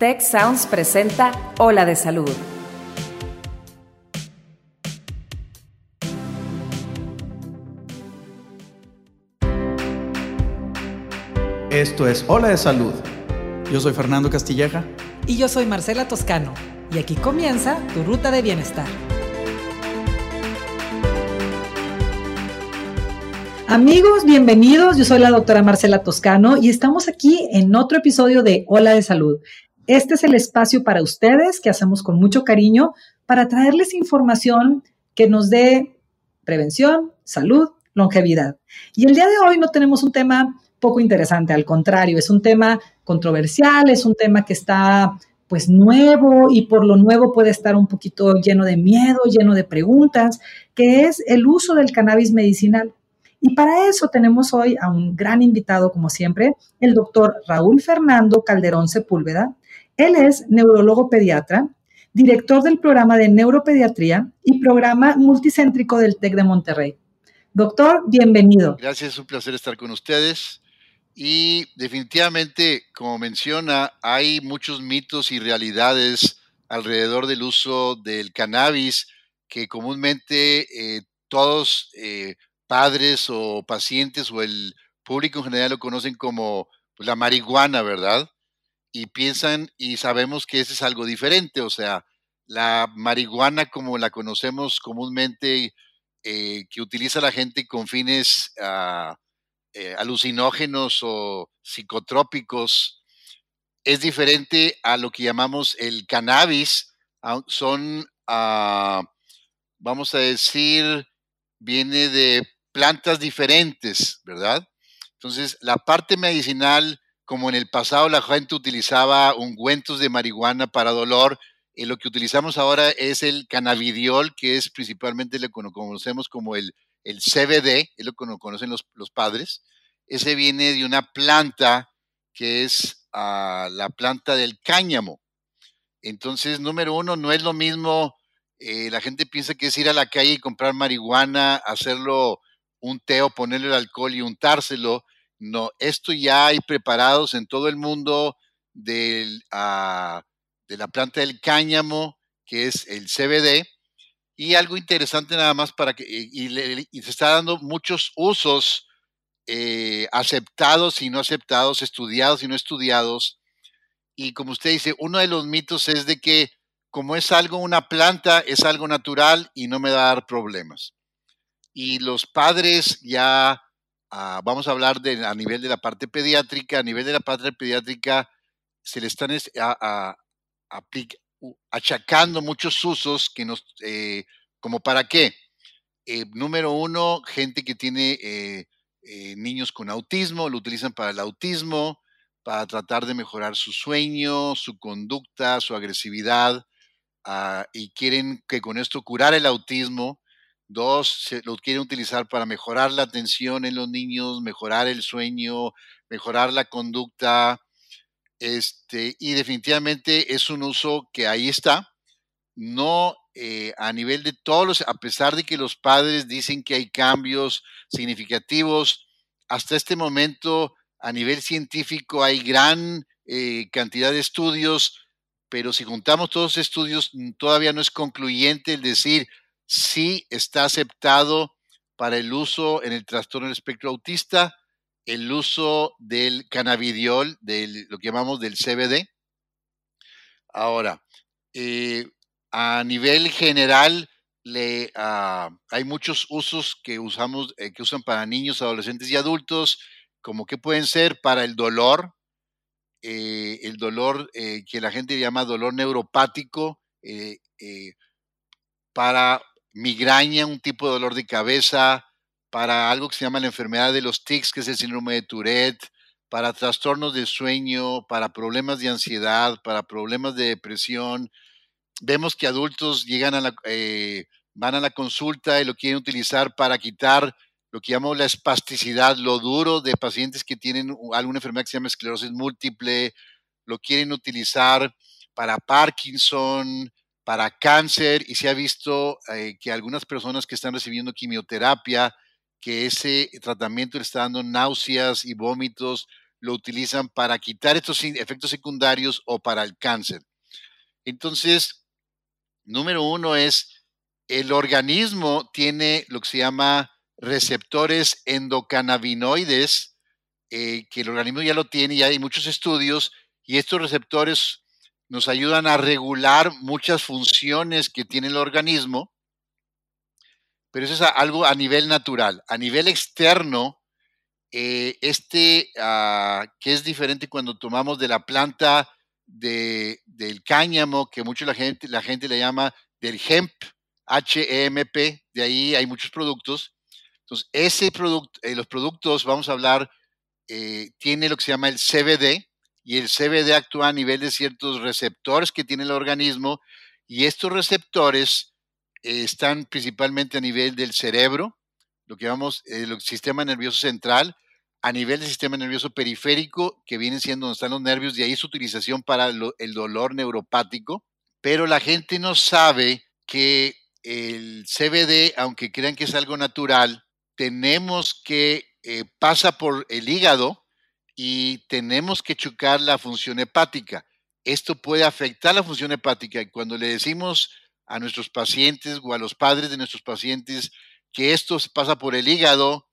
Tech Sounds presenta Ola de Salud. Esto es Ola de Salud. Yo soy Fernando Castilleja. Y yo soy Marcela Toscano. Y aquí comienza tu ruta de bienestar. Amigos, bienvenidos. Yo soy la doctora Marcela Toscano y estamos aquí en otro episodio de Hola de Salud. Este es el espacio para ustedes que hacemos con mucho cariño para traerles información que nos dé prevención, salud, longevidad. Y el día de hoy no tenemos un tema poco interesante, al contrario, es un tema controversial, es un tema que está pues nuevo y por lo nuevo puede estar un poquito lleno de miedo, lleno de preguntas, que es el uso del cannabis medicinal. Y para eso tenemos hoy a un gran invitado, como siempre, el doctor Raúl Fernando Calderón Sepúlveda. Él es neurólogo pediatra, director del programa de neuropediatría y programa multicéntrico del TEC de Monterrey. Doctor, bienvenido. Gracias, es un placer estar con ustedes. Y definitivamente, como menciona, hay muchos mitos y realidades alrededor del uso del cannabis que comúnmente eh, todos eh, padres o pacientes o el público en general lo conocen como pues, la marihuana, ¿verdad? Y piensan y sabemos que ese es algo diferente, o sea, la marihuana como la conocemos comúnmente, eh, que utiliza la gente con fines ah, eh, alucinógenos o psicotrópicos, es diferente a lo que llamamos el cannabis. Son, ah, vamos a decir, viene de plantas diferentes, ¿verdad? Entonces, la parte medicinal, como en el pasado la gente utilizaba ungüentos de marihuana para dolor, y lo que utilizamos ahora es el cannabidiol, que es principalmente lo que conocemos como el, CBD, es lo que conocen los, los, padres. Ese viene de una planta que es ah, la planta del cáñamo. Entonces, número uno, no es lo mismo, eh, la gente piensa que es ir a la calle y comprar marihuana, hacerlo un té o ponerle el alcohol y untárselo. No, esto ya hay preparados en todo el mundo ah, de la planta del cáñamo, que es el CBD. Y algo interesante nada más para que, y, se está dando muchos usos eh, aceptados y no aceptados, estudiados y no estudiados. Y como usted dice, uno de los mitos es de que como es algo, una planta, es algo natural y no me va a dar problemas y los padres ya, vamos a hablar de, a nivel de la parte pediátrica, a nivel de la parte pediátrica, se le están achacando muchos usos que nos, eh, como para qué. Eh, número uno, gente que tiene eh, niños con autismo, lo utilizan para el autismo, para tratar de mejorar su sueño, su conducta, su agresividad, ah, y quieren que con esto curar el autismo Dos, se lo quieren utilizar para mejorar la atención en los niños, mejorar el sueño, mejorar la conducta. Este, y definitivamente es un uso que ahí está. No eh, a nivel de todos los, a pesar de que los padres dicen que hay cambios significativos, hasta este momento a nivel científico hay gran eh, cantidad de estudios, pero si juntamos todos los estudios, todavía no es concluyente el decir sí está aceptado para el uso en el trastorno del espectro autista, el uso del cannabidiol, de lo que llamamos del CBD. Ahora, eh, a nivel general, ah, hay muchos usos que usamos, eh, que usan para niños, adolescentes y adultos, como que pueden ser para el dolor, eh, el dolor que la gente llama dolor neuropático, para migraña, un tipo de dolor de cabeza, para algo que se llama la enfermedad de los tics, que es el síndrome de Tourette, para trastornos de sueño, para problemas de ansiedad, para problemas de depresión. Vemos que adultos llegan a la, eh, van a la consulta y lo quieren utilizar para quitar lo que llamamos la espasticidad, lo duro de pacientes que tienen alguna enfermedad que se llama esclerosis múltiple, lo quieren utilizar para Parkinson, para cáncer y se ha visto eh, que algunas personas que están recibiendo quimioterapia, que ese tratamiento le está dando náuseas y vómitos, lo utilizan para quitar estos efectos secundarios o para el cáncer. Entonces, número uno es, el organismo tiene lo que se llama receptores endocannabinoides, eh, que el organismo ya lo tiene, y hay muchos estudios, y estos receptores nos ayudan a regular muchas funciones que tiene el organismo, pero eso es algo a nivel natural. A nivel externo, eh, este, ah, que es diferente cuando tomamos de la planta de, del cáñamo, que mucho la gente, la gente le llama del hemp, H-E-M-P, de ahí hay muchos productos. Entonces, ese producto, eh, los productos, vamos a hablar, eh, tiene lo que se llama el CBD, y el CBD actúa a nivel de ciertos receptores que tiene el organismo, y estos receptores están principalmente a nivel del cerebro, lo que llamamos el sistema nervioso central, a nivel del sistema nervioso periférico, que viene siendo donde están los nervios, de ahí su utilización para el dolor neuropático, pero la gente no sabe que el CBD, aunque crean que es algo natural, tenemos que eh, pasa por el hígado y tenemos que chocar la función hepática. Esto puede afectar la función hepática y cuando le decimos a nuestros pacientes o a los padres de nuestros pacientes que esto pasa por el hígado,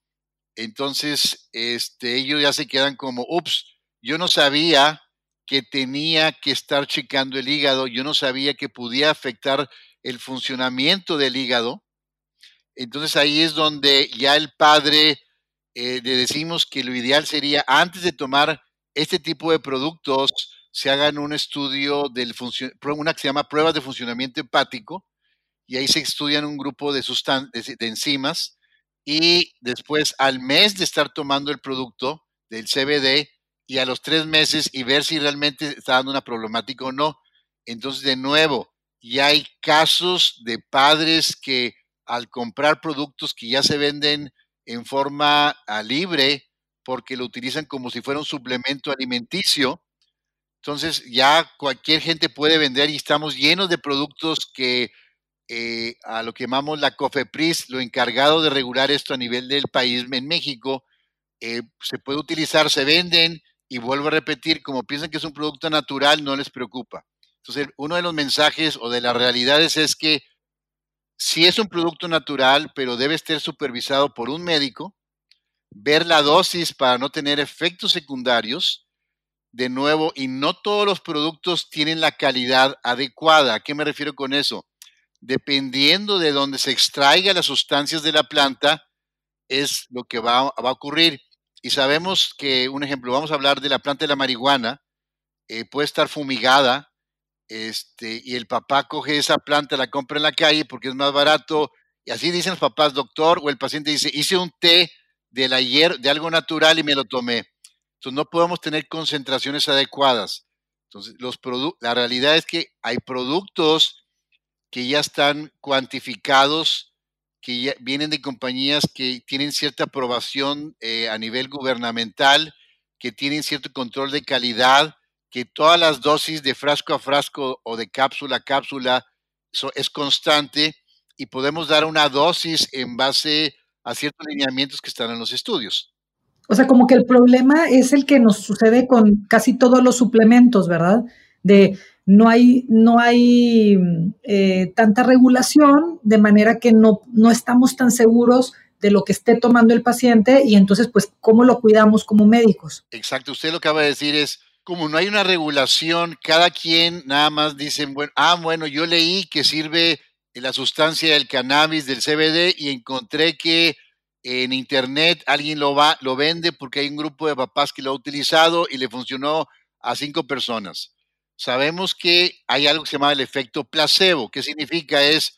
entonces este, ellos ya se quedan como, ups, yo no sabía que tenía que estar checando el hígado, yo no sabía que podía afectar el funcionamiento del hígado. Entonces ahí es donde ya el padre eh, le decimos que lo ideal sería antes de tomar este tipo de productos, se hagan un estudio del una que se llama pruebas de funcionamiento hepático, y ahí se estudian un grupo de, de enzimas, y después al mes de estar tomando el producto del CBD y a los tres meses y ver si realmente está dando una problemática o no. Entonces, de nuevo, ya hay casos de padres que al comprar productos que ya se venden en forma ah, libre, porque lo utilizan como si fuera un suplemento alimenticio, entonces ya cualquier gente puede vender y estamos llenos de productos que eh, a lo que llamamos la COFEPRIS, lo encargado de regular esto a nivel del país en México, eh, se puede utilizar, se venden y vuelvo a repetir, como piensan que es un producto natural, no les preocupa. Entonces, uno de los mensajes o de las realidades es que si es un producto natural, pero debe estar supervisado por un médico, ver la dosis para no tener efectos secundarios, de nuevo, y no todos los productos tienen la calidad adecuada. ¿A qué me refiero con eso? Dependiendo de dónde se extraiga las sustancias de la planta, es lo que va, a ocurrir. Y sabemos que, un ejemplo, vamos a hablar de la planta de la marihuana, eh, puede estar fumigada, este, y el papá coge esa planta, la compra en la calle porque es más barato, y así dicen los papás, doctor, o el paciente dice, hice un té de, la de algo natural y me lo tomé. Entonces no podemos tener concentraciones adecuadas. Entonces, los la realidad es que hay productos que ya están cuantificados, que ya vienen de compañías que tienen cierta aprobación eh, a nivel gubernamental, que tienen cierto control de calidad, que todas las dosis de frasco a frasco o de cápsula a cápsula es constante y podemos dar una dosis en base a ciertos lineamientos que están en los estudios. O sea, como que el problema es el que nos sucede con casi todos los suplementos, ¿verdad? De no hay, no hay eh, tanta regulación, de manera que no, no estamos tan seguros de lo que esté tomando el paciente y entonces, pues, ¿cómo lo cuidamos como médicos? Exacto, usted lo que acaba de decir es, como no hay una regulación, cada quien nada más dice, bueno, ah, bueno, yo leí que sirve la sustancia del cannabis, del CBD, y encontré que en internet alguien lo va, lo vende porque hay un grupo de papás que lo ha utilizado y le funcionó a cinco personas. Sabemos que hay algo que se llama el efecto placebo. ¿Qué significa? Es,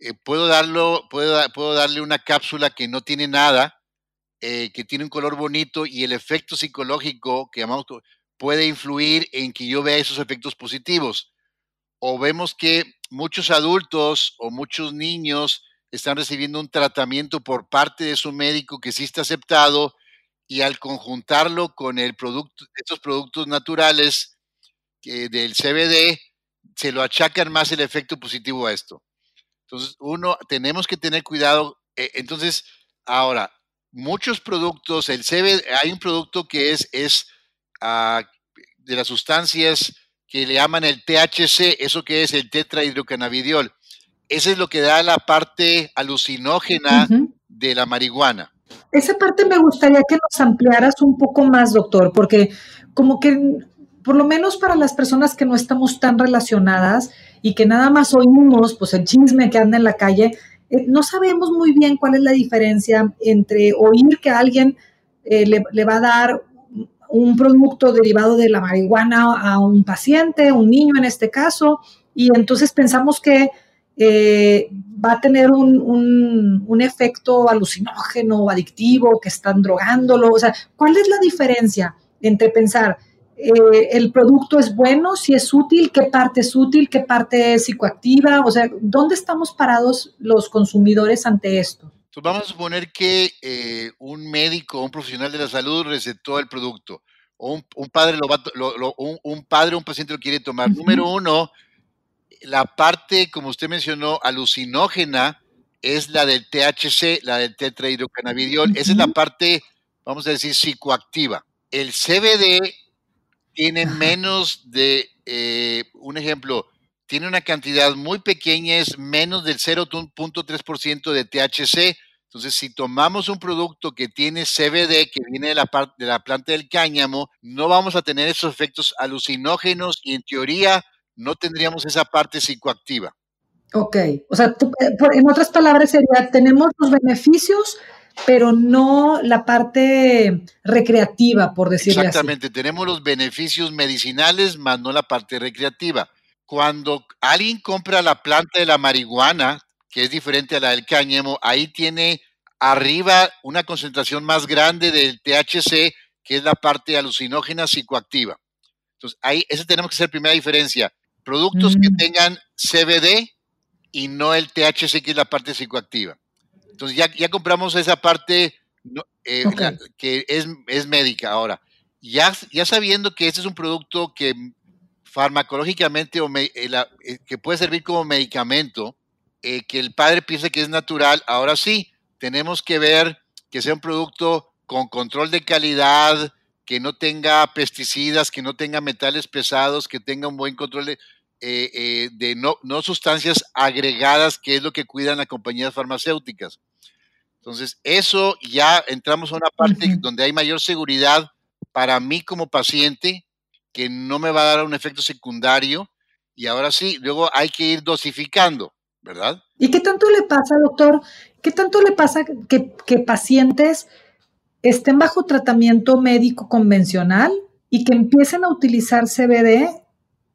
eh, puedo, darlo, puedo, puedo, darle una cápsula que no tiene nada, eh, que tiene un color bonito y el efecto psicológico que llamamos puede influir en que yo vea esos efectos positivos. O vemos que muchos adultos o muchos niños están recibiendo un tratamiento por parte de su médico que sí está aceptado y al conjuntarlo con el producto, estos productos naturales del CBD, se lo achacan más el efecto positivo a esto. Entonces, uno, tenemos que tener cuidado. Eh, entonces, ahora, muchos productos, el CBD, hay un producto que es de las sustancias que le llaman el THC, eso que es el tetrahidrocannabidiol. Ese es lo que da la parte alucinógena de la marihuana. Esa parte me gustaría que nos ampliaras un poco más, doctor, porque como que por lo menos para las personas que no estamos tan relacionadas y que nada más oímos pues el chisme que anda en la calle, eh, no sabemos muy bien cuál es la diferencia entre oír que alguien eh, le, va a dar un producto derivado de la marihuana a un paciente, un niño en este caso, y entonces pensamos que eh, va a tener un, un, efecto alucinógeno adictivo, que están drogándolo. O sea, ¿cuál es la diferencia entre pensar eh, el producto es bueno, si es útil, qué parte es útil, qué parte es psicoactiva? O sea, ¿dónde estamos parados los consumidores ante esto? Vamos a suponer que eh, un médico un profesional de la salud recetó el producto o un, padre lo va, un, padre o un paciente lo quiere tomar. Número uno, la parte, como usted mencionó, alucinógena es la del THC, la del tetrahidrocannabidiol. Esa es la parte, vamos a decir, psicoactiva. El CBD tiene menos de, eh, un ejemplo, tiene una cantidad muy pequeña, es menos del 0.3% de THC. Entonces, si tomamos un producto que tiene CBD, que viene de la, parte de la planta del cáñamo, no vamos a tener esos efectos alucinógenos y en teoría no tendríamos esa parte psicoactiva. Ok, o sea, eh, en otras palabras sería, tenemos los beneficios, pero no la parte recreativa, por decirlo así. Exactamente, tenemos los beneficios medicinales, más no la parte recreativa. Cuando alguien compra la planta de la marihuana, que es diferente a la del cáñamo, ahí tiene arriba una concentración más grande del THC, que es la parte alucinógena psicoactiva. Entonces, ahí, esa tenemos que ser primera diferencia. Productos que mm. tengan CBD y no el THC, que es la parte psicoactiva. Entonces ya, ya compramos esa parte eh, que es, es, médica. Ahora, ya, ya sabiendo que este es un producto que farmacológicamente o eh, eh, que puede servir como medicamento, que el padre piensa que es natural, ahora sí, tenemos que ver que sea un producto con control de calidad, que no tenga pesticidas, que no tenga metales pesados, que tenga un buen control de, eh, eh, de no, no, sustancias agregadas, que es lo que cuidan las compañías farmacéuticas. Entonces, eso ya entramos a una parte donde hay mayor seguridad para mí como paciente, que no me va a dar un efecto secundario. Y ahora sí, luego hay que ir dosificando, ¿verdad? ¿Y qué tanto le pasa, doctor? ¿Qué tanto le pasa que, que pacientes estén bajo tratamiento médico convencional y que empiecen a utilizar CBD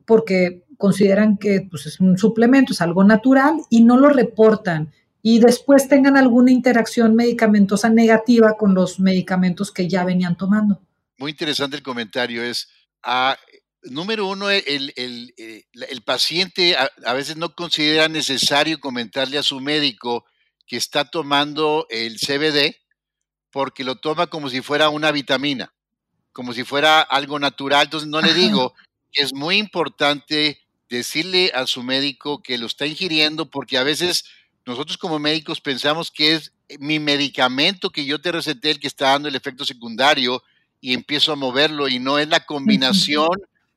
porque consideran que pues, es un suplemento, es algo natural y no lo reportan y después tengan alguna interacción medicamentosa negativa con los medicamentos que ya venían tomando. Muy interesante el comentario. Es, ah, número uno, el, el, eh, el, paciente a, veces no considera necesario comentarle a su médico que está tomando el CBD porque lo toma como si fuera una vitamina, como si fuera algo natural. Entonces no le digo que es muy importante decirle a su médico que lo está ingiriendo porque a veces nosotros como médicos pensamos que es mi medicamento que yo te receté el que está dando el efecto secundario y empiezo a moverlo y no es la combinación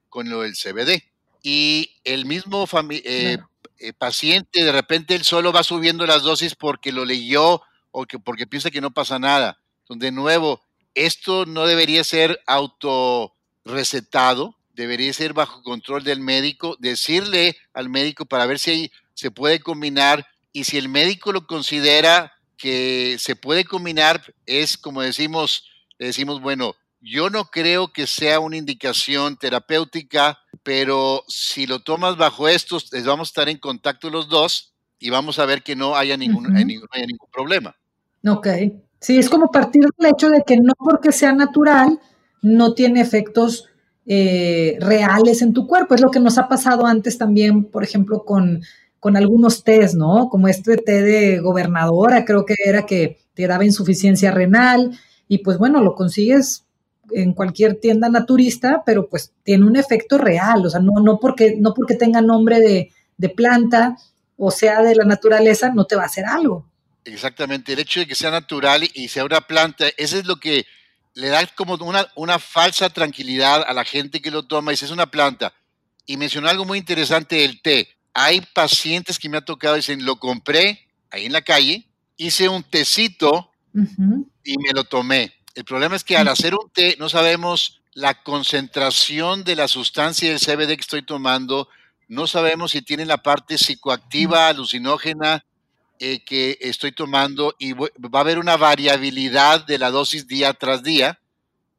con lo del CBD. Y el mismo eh, eh, paciente de repente él solo va subiendo las dosis porque lo leyó o que porque piensa que no pasa nada. De nuevo, esto no debería ser auto recetado, debería ser bajo control del médico, decirle al médico para ver si se puede combinar y si el médico lo considera que se puede combinar, es como decimos, le decimos, bueno, yo no creo que sea una indicación terapéutica, pero si lo tomas bajo estos, vamos a estar en contacto los dos y vamos a ver que no haya ningún, no haya ningún problema. Ok. Sí, es como partir del hecho de que no porque sea natural, no tiene efectos eh, reales en tu cuerpo. Es lo que nos ha pasado antes también, por ejemplo, con, con algunos tés, ¿no? Como este té de gobernadora, creo que era que te daba insuficiencia renal y pues bueno, lo consigues en cualquier tienda naturista, pero pues tiene un efecto real, o sea, no, no, porque, no porque tenga nombre de, de planta o sea de la naturaleza, no te va a hacer algo. Exactamente, el hecho de que sea natural y sea una planta, eso es lo que le da como una, una falsa tranquilidad a la gente que lo toma. Dice, es una planta. Y mencionó algo muy interesante el té. Hay pacientes que me ha tocado, dicen, lo compré ahí en la calle, hice un tecito y me lo tomé. El problema es que al hacer un té no sabemos la concentración de la sustancia del CBD que estoy tomando, no sabemos si tiene la parte psicoactiva, alucinógena eh, que estoy tomando y va a haber una variabilidad de la dosis día tras día,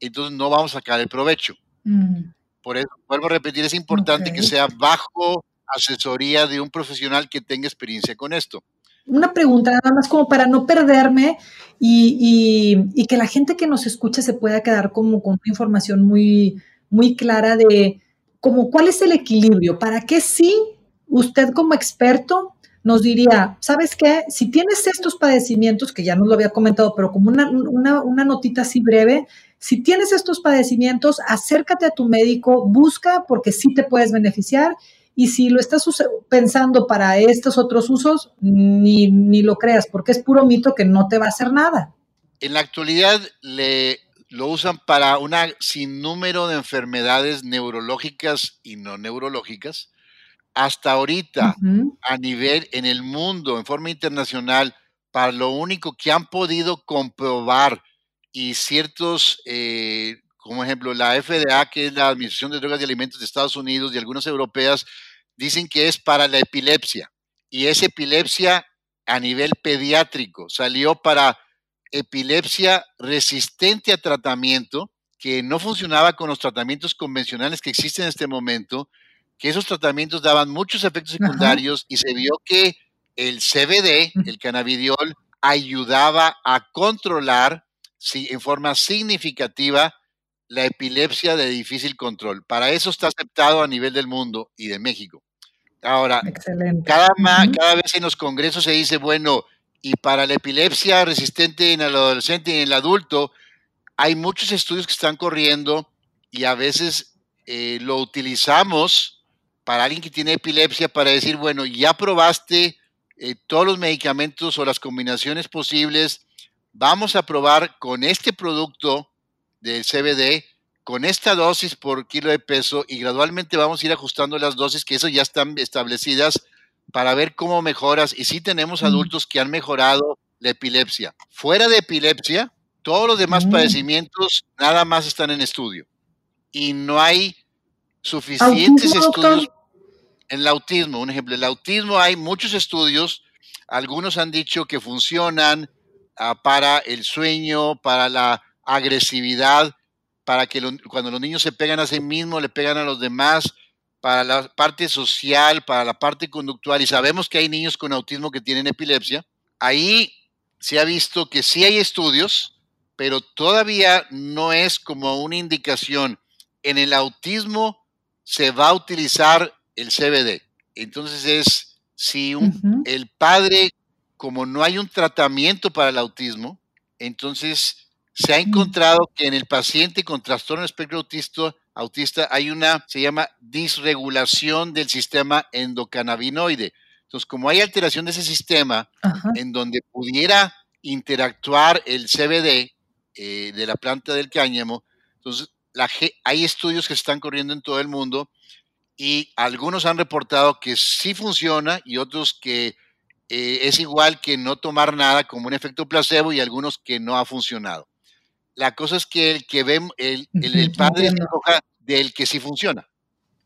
entonces no vamos a sacar el provecho. Mm. Por eso, vuelvo a repetir, es importante que sea bajo asesoría de un profesional que tenga experiencia con esto una pregunta nada más como para no perderme y, que la gente que nos escucha se pueda quedar como con una información muy, muy clara de como cuál es el equilibrio, para qué sí usted como experto nos diría, ¿sabes qué? Si tienes estos padecimientos, que ya nos lo había comentado, pero como una, una, una notita así breve, si tienes estos padecimientos, acércate a tu médico, busca porque sí te puedes beneficiar y si lo estás pensando para estos otros usos, ni, ni lo creas, porque es puro mito que no te va a hacer nada. En la actualidad le, lo usan para un sinnúmero de enfermedades neurológicas y no neurológicas. Hasta ahorita, a nivel en el mundo, en forma internacional, para lo único que han podido comprobar y ciertos eh, como ejemplo la FDA, que es la Administración de Drogas y Alimentos de Estados Unidos y algunas europeas, dicen que es para la epilepsia. Y es epilepsia a nivel pediátrico. Salió para epilepsia resistente a tratamiento, que no funcionaba con los tratamientos convencionales que existen en este momento, que esos tratamientos daban muchos efectos secundarios y se vio que el CBD, el cannabidiol, ayudaba a controlar en forma significativa la epilepsia de difícil control. Para eso está aceptado a nivel del mundo y de México. Ahora, Cada, cada vez en los congresos se dice, bueno, y para la epilepsia resistente en el adolescente y en el adulto, hay muchos estudios que están corriendo y a veces eh, lo utilizamos para alguien que tiene epilepsia para decir, bueno, ya probaste eh, todos los medicamentos o las combinaciones posibles, vamos a probar con este producto del CBD con esta dosis por kilo de peso y gradualmente vamos a ir ajustando las dosis, que eso ya están establecidas para ver cómo mejoras. Y sí tenemos adultos que han mejorado la epilepsia. Fuera de epilepsia, todos los demás mm. padecimientos nada más están en estudio. Y no hay suficientes estudios. En el autismo, un ejemplo, el autismo hay muchos estudios, algunos han dicho que funcionan ah, para el sueño, para la agresividad, para que cuando los niños se pegan a sí mismos, le pegan a los demás, para la parte social, para la parte conductual, y sabemos que hay niños con autismo que tienen epilepsia, ahí se ha visto que sí hay estudios, pero todavía no es como una indicación. En el autismo se va a utilizar el CBD. Entonces es si el padre, como no hay un tratamiento para el autismo, entonces se ha encontrado que en el paciente con trastorno espectro autista, autista hay una, se llama disregulación del sistema endocannabinoide. Entonces, como hay alteración de ese sistema, en donde pudiera interactuar el CBD eh, de la planta del cáñamo, entonces la, hay estudios que están corriendo en todo el mundo y algunos han reportado que sí funciona y otros que eh, es igual que no tomar nada como un efecto placebo y algunos que no ha funcionado. La cosa es que el que ve, el, el, padre se del que sí funciona.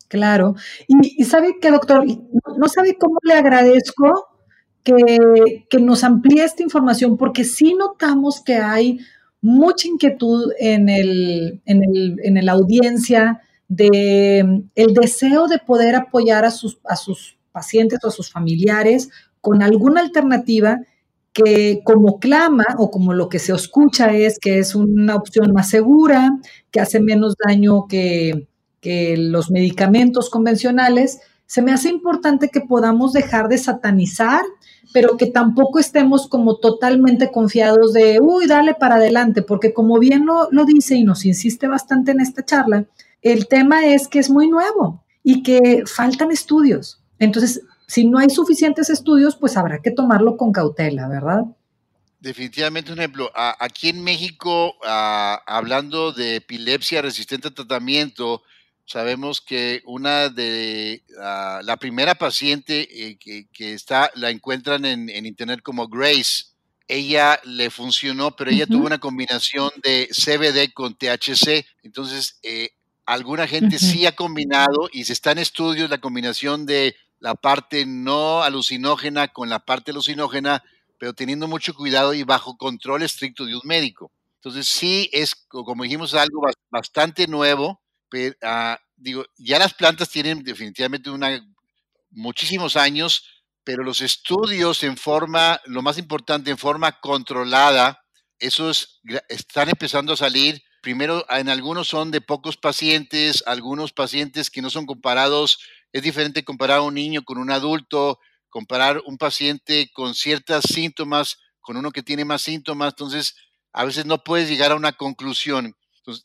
Claro. Y, sabe que, doctor, no, sabe cómo le agradezco que, nos amplíe esta información, porque sí notamos que hay mucha inquietud en, el, en, el, en la audiencia de el deseo de poder apoyar a sus, a sus pacientes o a sus familiares con alguna alternativa que como clama o como lo que se escucha es que es una opción más segura, que hace menos daño que, los medicamentos convencionales, se me hace importante que podamos dejar de satanizar, pero que tampoco estemos como totalmente confiados de, uy, dale para adelante, porque como bien lo, lo dice y nos insiste bastante en esta charla, el tema es que es muy nuevo y que faltan estudios. Entonces, si no hay suficientes estudios, pues habrá que tomarlo con cautela, ¿verdad? definitivamente un ejemplo. aquí en México, hablando de epilepsia resistente a tratamiento, sabemos que una de la primera paciente eh, que, está, la encuentran en, internet como Grace. Ella le funcionó, pero ella tuvo una combinación de CBD con THC. Entonces, eh, alguna gente sí ha combinado y se está en estudios la combinación de la parte no alucinógena con la parte alucinógena, pero teniendo mucho cuidado y bajo control estricto de un médico. Entonces, sí es, como dijimos, algo bastante nuevo pero, ah, digo, ya las plantas tienen definitivamente una, muchísimos años, pero los estudios en forma, lo más importante, en forma controlada, esos están empezando a salir. Primero, en algunos son de pocos pacientes, algunos pacientes que no son comparados. Es diferente comparar a un niño con un adulto, comparar un paciente con ciertos síntomas con uno que tiene más síntomas. Entonces, a veces no puedes llegar a una conclusión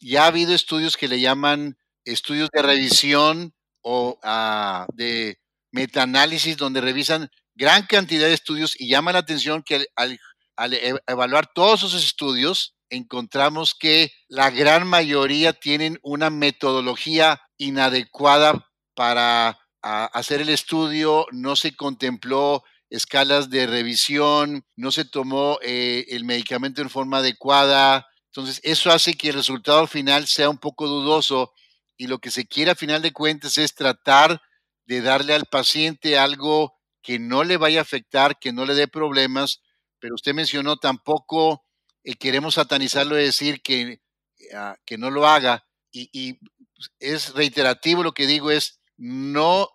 ya ha habido estudios que le llaman estudios de revisión o ah, de metaanálisis, donde revisan gran cantidad de estudios y llama la atención que al, e, evaluar todos esos estudios, encontramos que la gran mayoría tienen una metodología inadecuada para hacer el estudio, no se contempló escalas de revisión, no se tomó eh, el medicamento en forma adecuada, entonces, eso hace que el resultado final sea un poco dudoso y lo que se quiere a final de cuentas es tratar de darle al paciente algo que no le vaya a afectar, que no le dé problemas, pero usted mencionó tampoco eh, queremos satanizarlo y decir que, ah, que no lo haga. Y, y es reiterativo lo que digo es no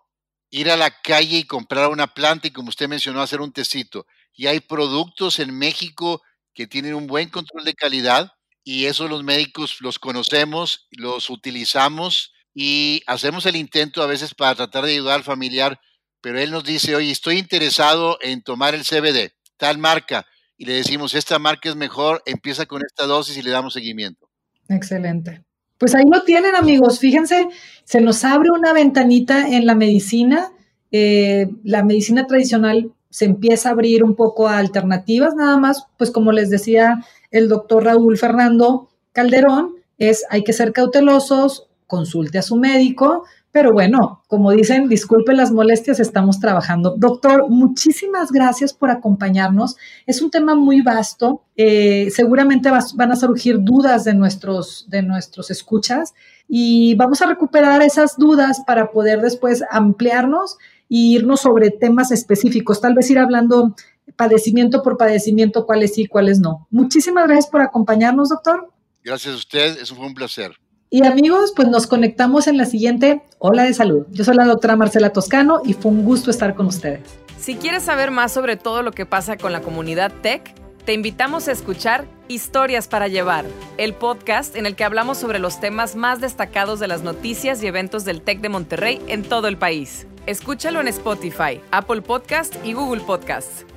ir a la calle y comprar una planta y como usted mencionó hacer un tecito. Y hay productos en México que tienen un buen control de calidad, y eso los médicos los conocemos, los utilizamos y hacemos el intento a veces para tratar de ayudar al familiar, pero él nos dice, oye, estoy interesado en tomar el CBD, tal marca, y le decimos, esta marca es mejor, empieza con esta dosis y le damos seguimiento. Excelente. Pues ahí lo tienen amigos, fíjense, se nos abre una ventanita en la medicina, eh, la medicina tradicional se empieza a abrir un poco a alternativas, nada más, pues como les decía el doctor Raúl Fernando Calderón, es hay que ser cautelosos, consulte a su médico, pero bueno, como dicen, disculpe las molestias, estamos trabajando. Doctor, muchísimas gracias por acompañarnos. Es un tema muy vasto. Eh, seguramente van a surgir dudas de nuestros, de nuestros escuchas y vamos a recuperar esas dudas para poder después ampliarnos e irnos sobre temas específicos, tal vez ir hablando padecimiento por padecimiento, cuáles sí, cuáles no. Muchísimas gracias por acompañarnos, doctor. Gracias a usted, eso fue un placer. Y amigos, pues nos conectamos en la siguiente Hola de Salud. Yo soy la doctora Marcela Toscano y fue un gusto estar con ustedes. Si quieres saber más sobre todo lo que pasa con la comunidad tech, te invitamos a escuchar Historias para Llevar, el podcast en el que hablamos sobre los temas más destacados de las noticias y eventos del TEC de Monterrey en todo el país. Escúchalo en Spotify, Apple Podcast y Google Podcast.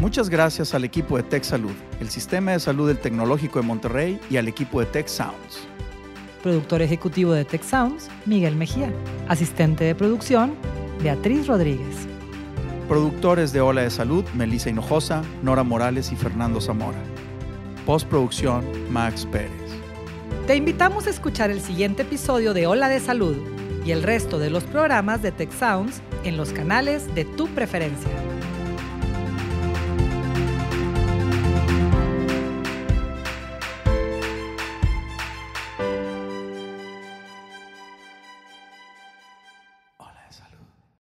Muchas gracias al equipo de Tech Salud, el Sistema de Salud del Tecnológico de Monterrey y al equipo de Tech Sounds. Productor ejecutivo de Tech Sounds, Miguel Mejía. Asistente de producción, Beatriz Rodríguez. Productores de Ola de Salud, Melissa Hinojosa, Nora Morales y Fernando Zamora. Postproducción, Max Pérez. Te invitamos a escuchar el siguiente episodio de Ola de Salud y el resto de los programas de Tech Sounds en los canales de tu preferencia.